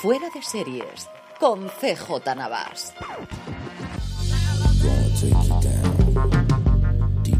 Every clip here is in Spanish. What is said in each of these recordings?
Fuera de Series con CJ Navas.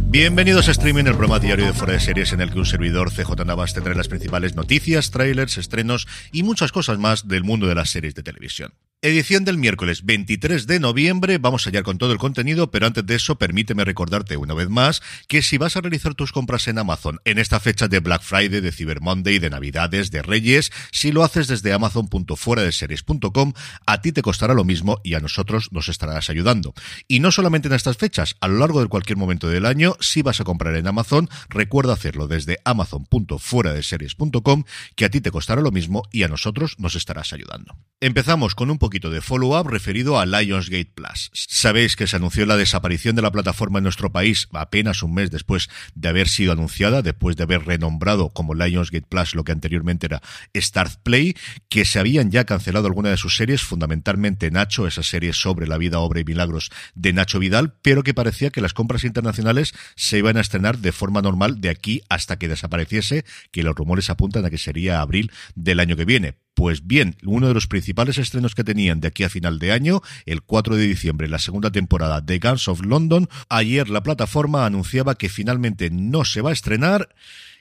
Bienvenidos a Streaming, el programa diario de Fuera de Series en el que un servidor CJ Navas tendrá las principales noticias, trailers, estrenos y muchas cosas más del mundo de las series de televisión. Edición del miércoles 23 de noviembre. Vamos a hallar con todo el contenido, pero antes de eso, permíteme recordarte una vez más que si vas a realizar tus compras en Amazon en esta fecha de Black Friday, de Cyber Monday, de Navidades, de Reyes, si lo haces desde amazon.fueradeseries.com, a ti te costará lo mismo y a nosotros nos estarás ayudando. Y no solamente en estas fechas, a lo largo de cualquier momento del año, si vas a comprar en Amazon, recuerda hacerlo desde amazon.fueradeseries.com, que a ti te costará lo mismo y a nosotros nos estarás ayudando. Empezamos con un poquito de follow-up referido a Lionsgate Plus. Sabéis que se anunció la desaparición de la plataforma en nuestro país apenas un mes después de haber sido anunciada, después de haber renombrado como Lionsgate Plus lo que anteriormente era Start Play, que se habían ya cancelado algunas de sus series, fundamentalmente Nacho, esa serie sobre la vida, obra y milagros de Nacho Vidal, pero que parecía que las compras internacionales se iban a estrenar de forma normal de aquí hasta que desapareciese, que los rumores apuntan a que sería abril del año que viene. Pues bien, uno de los principales estrenos que tenían de aquí a final de año, el 4 de diciembre, la segunda temporada de Guns of London, ayer la plataforma anunciaba que finalmente no se va a estrenar.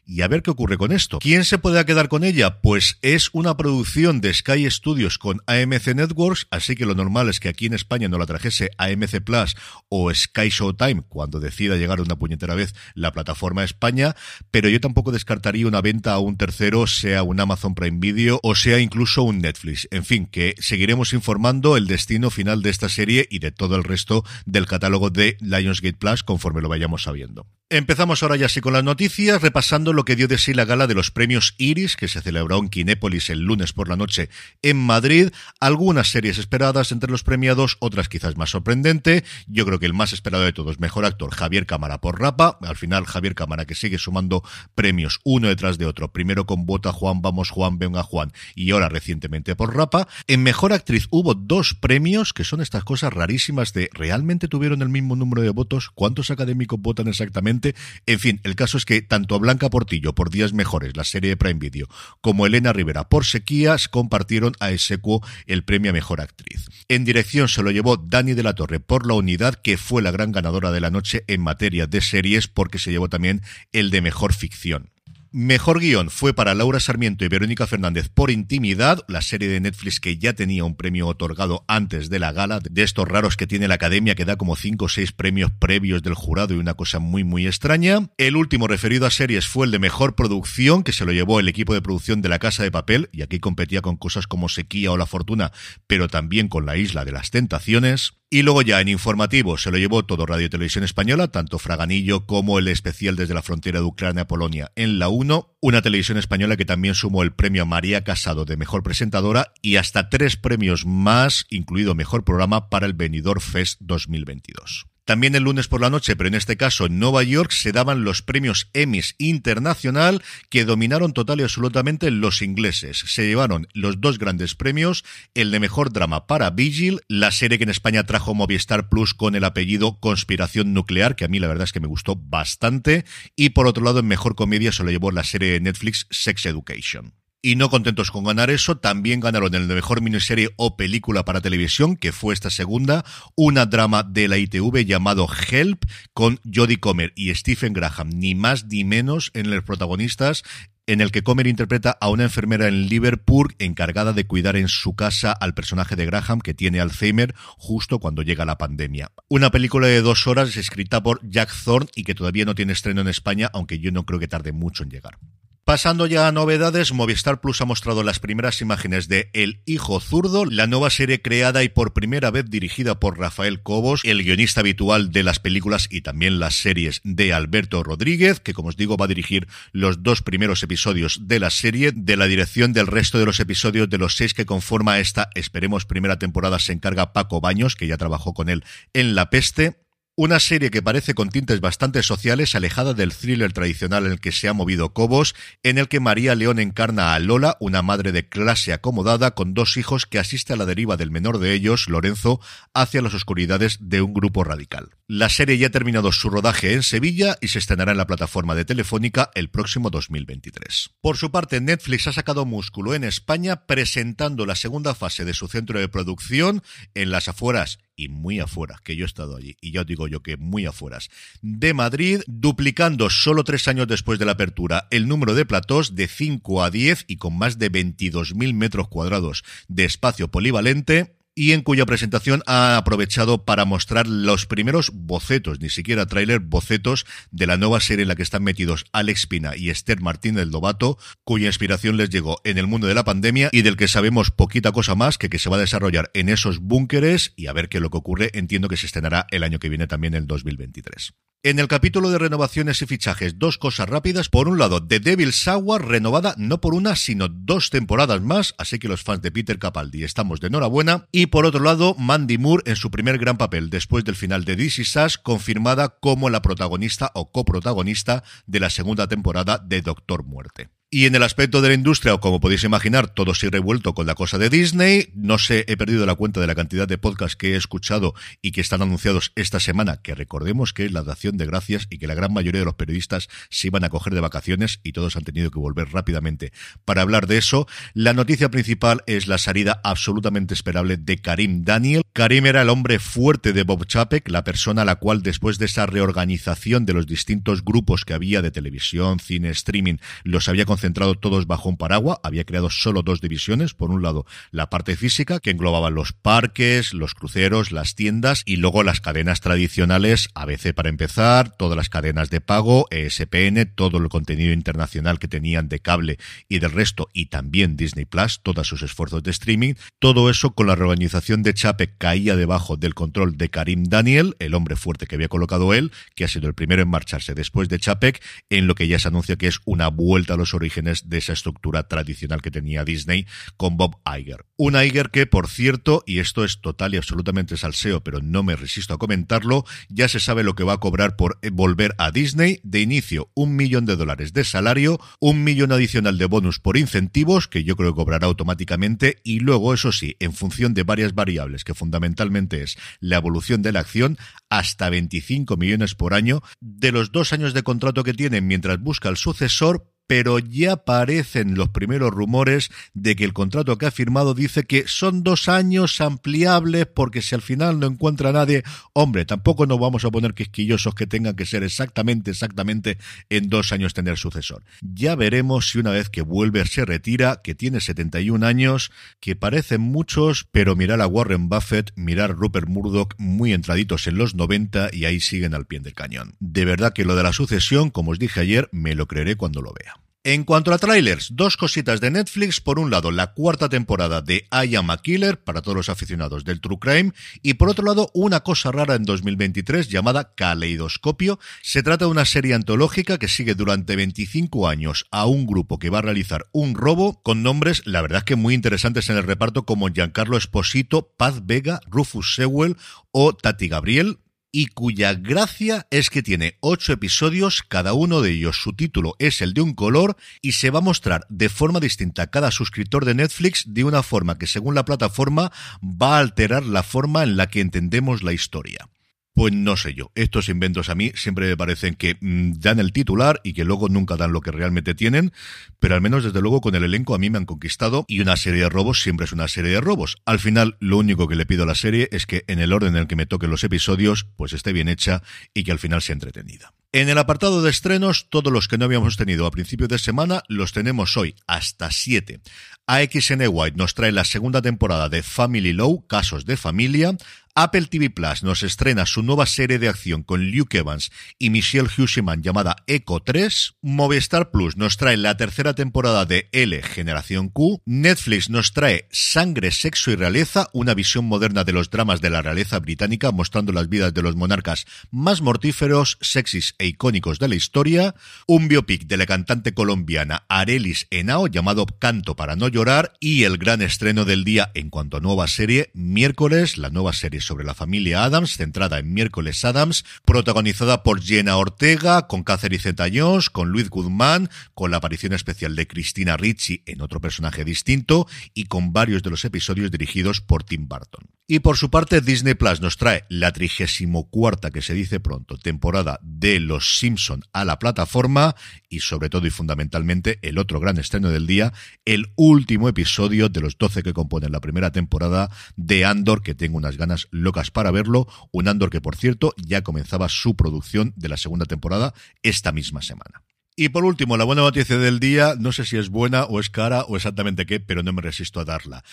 Y a ver qué ocurre con esto. ¿Quién se puede quedar con ella? Pues es una producción de Sky Studios con AMC Networks, así que lo normal es que aquí en España no la trajese AMC Plus o Sky Showtime cuando decida llegar una puñetera vez la plataforma a España, pero yo tampoco descartaría una venta a un tercero, sea un Amazon Prime Video o sea incluso un Netflix. En fin, que seguiremos informando el destino final de esta serie y de todo el resto del catálogo de Lionsgate Plus conforme lo vayamos sabiendo. Empezamos ahora ya sí con las noticias, repasando lo que dio de sí la gala de los premios Iris, que se celebró en Kinépolis el lunes por la noche en Madrid. Algunas series esperadas entre los premiados, otras quizás más sorprendente. Yo creo que el más esperado de todos, mejor actor, Javier Cámara por Rapa. Al final, Javier Cámara que sigue sumando premios uno detrás de otro. Primero con Bota Juan, Vamos Juan, Venga Juan y ahora recientemente por Rapa. En mejor actriz hubo dos premios, que son estas cosas rarísimas de ¿realmente tuvieron el mismo número de votos? ¿Cuántos académicos votan exactamente? En fin, el caso es que tanto a Blanca Por Días Mejores, la serie de Prime Video, como Elena Rivera por Sequías compartieron a Esecuo el premio a Mejor Actriz. En dirección se lo llevó Dani de la Torre por La Unidad, que fue la gran ganadora de la noche en materia de series, porque se llevó también el de Mejor Ficción. Mejor guion fue para Laura Sarmiento y Verónica Fernández por Intimidad, la serie de Netflix que ya tenía un premio otorgado antes de la gala, de estos raros que tiene la academia que da como cinco o seis premios previos del jurado y una cosa muy muy extraña. El último referido a series fue el de Mejor Producción, que se lo llevó el equipo de producción de La Casa de Papel, y aquí competía con cosas como Sequía o La Fortuna, pero también con La Isla de las Tentaciones. Y luego ya en informativo se lo llevó todo Radio Televisión Española, tanto Fraganillo como el especial desde la frontera de Ucrania a Polonia en la 1, una televisión española que también sumó el premio a María Casado de Mejor Presentadora y hasta tres premios más, incluido Mejor Programa para el Benidorm Fest 2022. También el lunes por la noche, pero en este caso en Nueva York, se daban los premios Emmys Internacional que dominaron total y absolutamente los ingleses. Se llevaron los dos grandes premios, el de mejor drama para Vigil, la serie que en España trajo Movistar Plus con el apellido Conspiración Nuclear, que a mí la verdad es que me gustó bastante, y por otro lado en mejor comedia se lo llevó la serie de Netflix Sex Education. Y no contentos con ganar eso, también ganaron el mejor miniserie o película para televisión, que fue esta segunda, una drama de la ITV llamado Help, con Jodie Comer y Stephen Graham, ni más ni menos en los protagonistas en el que Comer interpreta a una enfermera en Liverpool encargada de cuidar en su casa al personaje de Graham que tiene Alzheimer justo cuando llega la pandemia. Una película de dos horas escrita por Jack Thorne y que todavía no tiene estreno en España, aunque yo no creo que tarde mucho en llegar. Pasando ya a novedades, Movistar Plus ha mostrado las primeras imágenes de El Hijo Zurdo, la nueva serie creada y por primera vez dirigida por Rafael Cobos, el guionista habitual de las películas y también las series de Alberto Rodríguez, que como os digo va a dirigir los dos primeros episodios de la serie. De la dirección del resto de los episodios de los seis que conforma esta, esperemos, primera temporada se encarga Paco Baños, que ya trabajó con él en La Peste. Una serie que parece con tintes bastante sociales, alejada del thriller tradicional en el que se ha movido Cobos, en el que María León encarna a Lola, una madre de clase acomodada con dos hijos que asiste a la deriva del menor de ellos, Lorenzo, hacia las oscuridades de un grupo radical. La serie ya ha terminado su rodaje en Sevilla y se estrenará en la plataforma de Telefónica el próximo 2023. Por su parte, Netflix ha sacado músculo en España presentando la segunda fase de su centro de producción en las afueras y muy afuera, que yo he estado allí, y ya os digo yo que muy afueras, de Madrid, duplicando solo tres años después de la apertura el número de platós de 5 a 10 y con más de 22.000 metros cuadrados de espacio polivalente, y en cuya presentación ha aprovechado para mostrar los primeros bocetos, ni siquiera tráiler, bocetos de la nueva serie en la que están metidos Alex Pina y Esther Martín del Dobato, cuya inspiración les llegó en el mundo de la pandemia y del que sabemos poquita cosa más que que se va a desarrollar en esos búnkeres y a ver qué es lo que ocurre, entiendo que se estrenará el año que viene también el 2023. En el capítulo de renovaciones y fichajes, dos cosas rápidas. Por un lado, The Devil's Hour, renovada no por una, sino dos temporadas más, así que los fans de Peter Capaldi estamos de enhorabuena. Y por otro lado, Mandy Moore en su primer gran papel después del final de This Is confirmada como la protagonista o coprotagonista de la segunda temporada de Doctor Muerte. Y en el aspecto de la industria, como podéis imaginar, todo sigue revuelto con la cosa de Disney. No sé, he perdido la cuenta de la cantidad de podcasts que he escuchado y que están anunciados esta semana, que recordemos que es la dación de gracias y que la gran mayoría de los periodistas se iban a coger de vacaciones y todos han tenido que volver rápidamente para hablar de eso. La noticia principal es la salida absolutamente esperable de Karim Daniel. Karim era el hombre fuerte de Bob Chapek, la persona a la cual después de esa reorganización de los distintos grupos que había de televisión, cine, streaming, los había concentrado todos bajo un paraguas, había creado solo dos divisiones, por un lado la parte física, que englobaba los parques, los cruceros, las tiendas y luego las cadenas tradicionales, ABC para empezar, todas las cadenas de pago, ESPN, todo el contenido internacional que tenían de cable y del resto, y también Disney Plus, todos sus esfuerzos de streaming, todo eso con la reorganización de Chape caía debajo del control de Karim Daniel, el hombre fuerte que había colocado él, que ha sido el primero en marcharse después de Chapek, en lo que ya se anuncia que es una vuelta a los orígenes de esa estructura tradicional que tenía Disney con Bob Iger. Un Iger que, por cierto, y esto es total y absolutamente salseo, pero no me resisto a comentarlo, ya se sabe lo que va a cobrar por volver a Disney. De inicio, un millón de dólares de salario, un millón adicional de bonus por incentivos, que yo creo que cobrará automáticamente, y luego, eso sí, en función de varias variables, que fundamentalmente es la evolución de la acción, hasta 25 millones por año, de los dos años de contrato que tiene mientras busca el sucesor, pero ya aparecen los primeros rumores de que el contrato que ha firmado dice que son dos años ampliables porque si al final no encuentra nadie, hombre, tampoco nos vamos a poner quisquillosos que tengan que ser exactamente, exactamente en dos años tener sucesor. Ya veremos si una vez que vuelve se retira, que tiene 71 años, que parecen muchos, pero mirar a Warren Buffett, mirar a Rupert Murdoch muy entraditos en los 90 y ahí siguen al pie del cañón. De verdad que lo de la sucesión, como os dije ayer, me lo creeré cuando lo vea. En cuanto a trailers, dos cositas de Netflix. Por un lado, la cuarta temporada de I Am a Killer para todos los aficionados del True Crime. Y por otro lado, una cosa rara en 2023 llamada Caleidoscopio. Se trata de una serie antológica que sigue durante 25 años a un grupo que va a realizar un robo con nombres, la verdad que muy interesantes en el reparto, como Giancarlo Esposito, Paz Vega, Rufus Sewell o Tati Gabriel y cuya gracia es que tiene ocho episodios, cada uno de ellos su título es el de un color y se va a mostrar de forma distinta a cada suscriptor de Netflix de una forma que según la plataforma va a alterar la forma en la que entendemos la historia. Pues no sé yo. Estos inventos a mí siempre me parecen que mm, dan el titular y que luego nunca dan lo que realmente tienen, pero al menos desde luego con el elenco a mí me han conquistado y una serie de robos siempre es una serie de robos. Al final, lo único que le pido a la serie es que en el orden en el que me toquen los episodios, pues esté bien hecha y que al final sea entretenida. En el apartado de estrenos, todos los que no habíamos tenido a principio de semana los tenemos hoy, hasta 7. AXN White nos trae la segunda temporada de Family Law, Casos de Familia. Apple TV Plus nos estrena su nueva serie de acción con Luke Evans y Michelle Huseman llamada Echo 3. Movistar Plus nos trae la tercera temporada de L Generación Q. Netflix nos trae Sangre, Sexo y Realeza, una visión moderna de los dramas de la realeza británica mostrando las vidas de los monarcas más mortíferos, sexys e icónicos de la historia. Un biopic de la cantante colombiana Arelis Henao llamado Canto para no llorar y el gran estreno del día en cuanto a nueva serie, miércoles, la nueva serie sobre la familia Adams, centrada en Miércoles Adams, protagonizada por Jenna Ortega, con Catherine Zeta-Jones, con Luis Guzmán, con la aparición especial de Cristina Ricci en otro personaje distinto y con varios de los episodios dirigidos por Tim Burton. Y por su parte, Disney Plus nos trae la trigésimo cuarta, que se dice pronto, temporada de Los Simpson a la plataforma y sobre todo y fundamentalmente el otro gran estreno del día, el último episodio de los 12 que componen la primera temporada de Andor, que tengo unas ganas locas para verlo, un Andor que por cierto ya comenzaba su producción de la segunda temporada esta misma semana. Y por último, la buena noticia del día, no sé si es buena o es cara o exactamente qué, pero no me resisto a darla.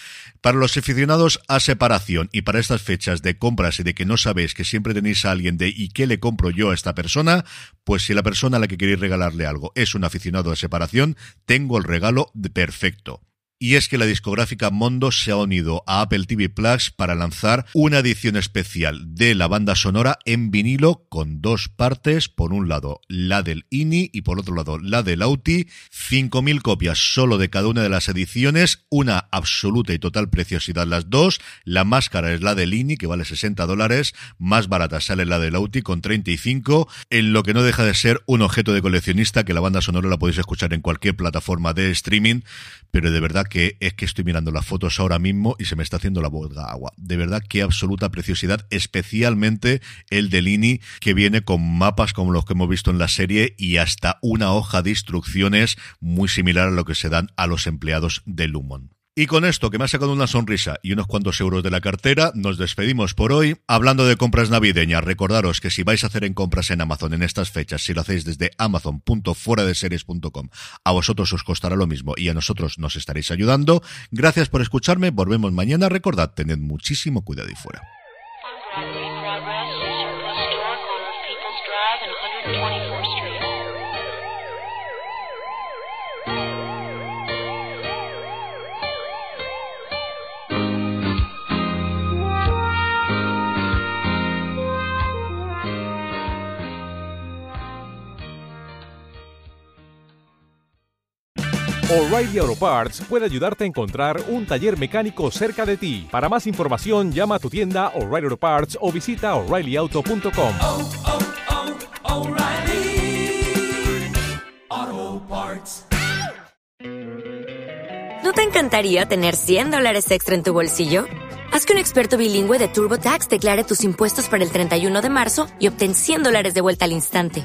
Para los aficionados a separación y para estas fechas de compras y de que no sabéis que siempre tenéis a alguien de ¿y qué le compro yo a esta persona? Pues si la persona a la que queréis regalarle algo es un aficionado a separación, tengo el regalo perfecto y es que la discográfica Mondo se ha unido a Apple TV Plus para lanzar una edición especial de la banda sonora en vinilo con dos partes, por un lado la del INI y por otro lado la del Auti, 5.000 copias solo de cada una de las ediciones, una absoluta y total preciosidad las dos, la máscara es la del INI que vale 60 dólares, más barata sale la del Auti con 35, en lo que no deja de ser un objeto de coleccionista que la banda sonora la podéis escuchar en cualquier plataforma de streaming, pero de verdad que es que estoy mirando las fotos ahora mismo y se me está haciendo la boca agua. De verdad, qué absoluta preciosidad, especialmente el de Lini, que viene con mapas como los que hemos visto en la serie y hasta una hoja de instrucciones muy similar a lo que se dan a los empleados de Lumon. Y con esto, que me ha sacado una sonrisa y unos cuantos euros de la cartera, nos despedimos por hoy. Hablando de compras navideñas, recordaros que si vais a hacer en compras en Amazon en estas fechas, si lo hacéis desde amazon.fueradeseries.com, a vosotros os costará lo mismo y a nosotros nos estaréis ayudando. Gracias por escucharme, volvemos mañana. Recordad, tened muchísimo cuidado y fuera. O'Reilly Auto Parts puede ayudarte a encontrar un taller mecánico cerca de ti. Para más información, llama a tu tienda O'Reilly Auto Parts o visita oreillyauto.com. oh, oh, O'Reilly Auto Parts. ¿No te encantaría tener 100 dólares extra en tu bolsillo? Haz que un experto bilingüe de TurboTax declare tus impuestos para el 31 de marzo y obtén 100 dólares de vuelta al instante.